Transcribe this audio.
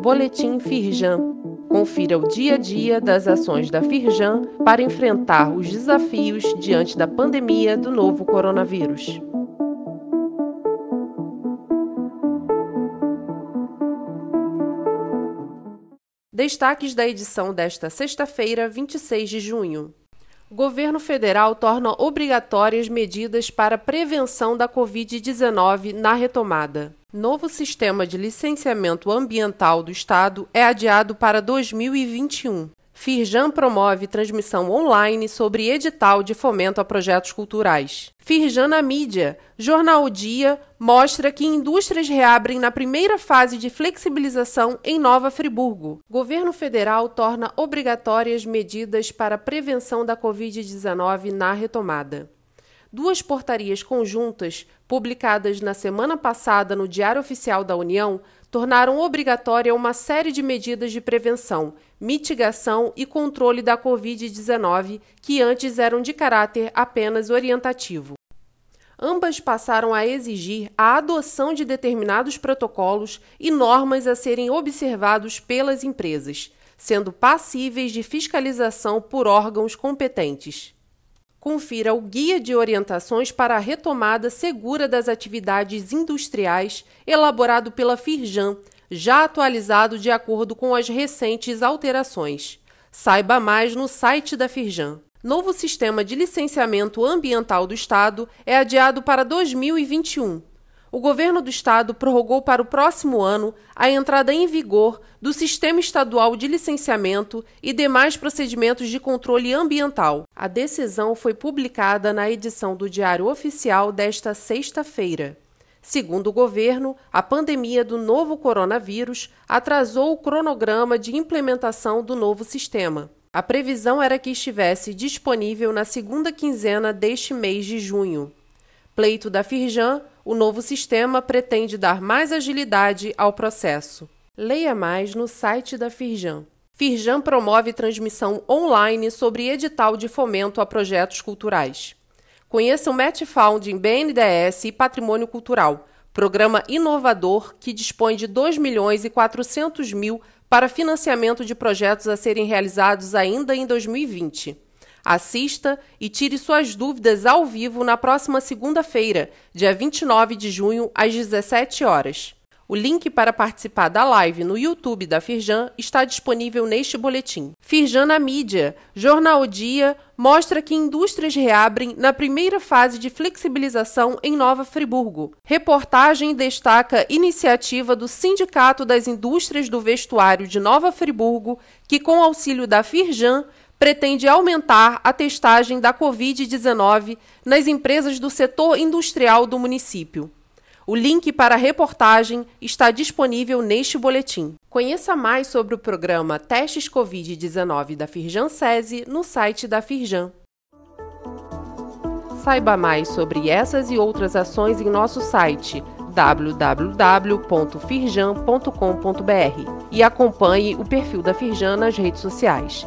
Boletim Firjan. Confira o dia a dia das ações da Firjan para enfrentar os desafios diante da pandemia do novo coronavírus. Destaques da edição desta sexta-feira, 26 de junho. O governo federal torna obrigatórias medidas para prevenção da Covid-19 na retomada. Novo sistema de licenciamento ambiental do Estado é adiado para 2021. Firjan promove transmissão online sobre edital de fomento a projetos culturais. Firjan na mídia. Jornal Dia mostra que indústrias reabrem na primeira fase de flexibilização em Nova Friburgo. Governo federal torna obrigatórias medidas para prevenção da Covid-19 na retomada. Duas portarias conjuntas, publicadas na semana passada no Diário Oficial da União, tornaram obrigatória uma série de medidas de prevenção, mitigação e controle da Covid-19 que antes eram de caráter apenas orientativo. Ambas passaram a exigir a adoção de determinados protocolos e normas a serem observados pelas empresas, sendo passíveis de fiscalização por órgãos competentes. Confira o Guia de Orientações para a Retomada Segura das Atividades Industriais, elaborado pela Firjan, já atualizado de acordo com as recentes alterações. Saiba mais no site da Firjan. Novo sistema de licenciamento ambiental do Estado é adiado para 2021 o governo do estado prorrogou para o próximo ano a entrada em vigor do Sistema Estadual de Licenciamento e demais procedimentos de controle ambiental. A decisão foi publicada na edição do Diário Oficial desta sexta-feira. Segundo o governo, a pandemia do novo coronavírus atrasou o cronograma de implementação do novo sistema. A previsão era que estivesse disponível na segunda quinzena deste mês de junho. Pleito da Firjan o novo sistema pretende dar mais agilidade ao processo. Leia mais no site da Firjan. Firjan promove transmissão online sobre edital de fomento a projetos culturais. Conheça o Match Founding BNDES e Patrimônio Cultural, programa inovador que dispõe de 2 milhões e 400 mil para financiamento de projetos a serem realizados ainda em 2020. Assista e tire suas dúvidas ao vivo na próxima segunda-feira, dia 29 de junho, às 17 horas. O link para participar da live no YouTube da Firjan está disponível neste boletim. Firjan na mídia. Jornal Dia mostra que indústrias reabrem na primeira fase de flexibilização em Nova Friburgo. Reportagem destaca iniciativa do Sindicato das Indústrias do Vestuário de Nova Friburgo, que com auxílio da Firjan pretende aumentar a testagem da Covid-19 nas empresas do setor industrial do município. O link para a reportagem está disponível neste boletim. Conheça mais sobre o programa Testes Covid-19 da Firjan SESI no site da Firjan. Saiba mais sobre essas e outras ações em nosso site www.firjan.com.br e acompanhe o perfil da Firjan nas redes sociais.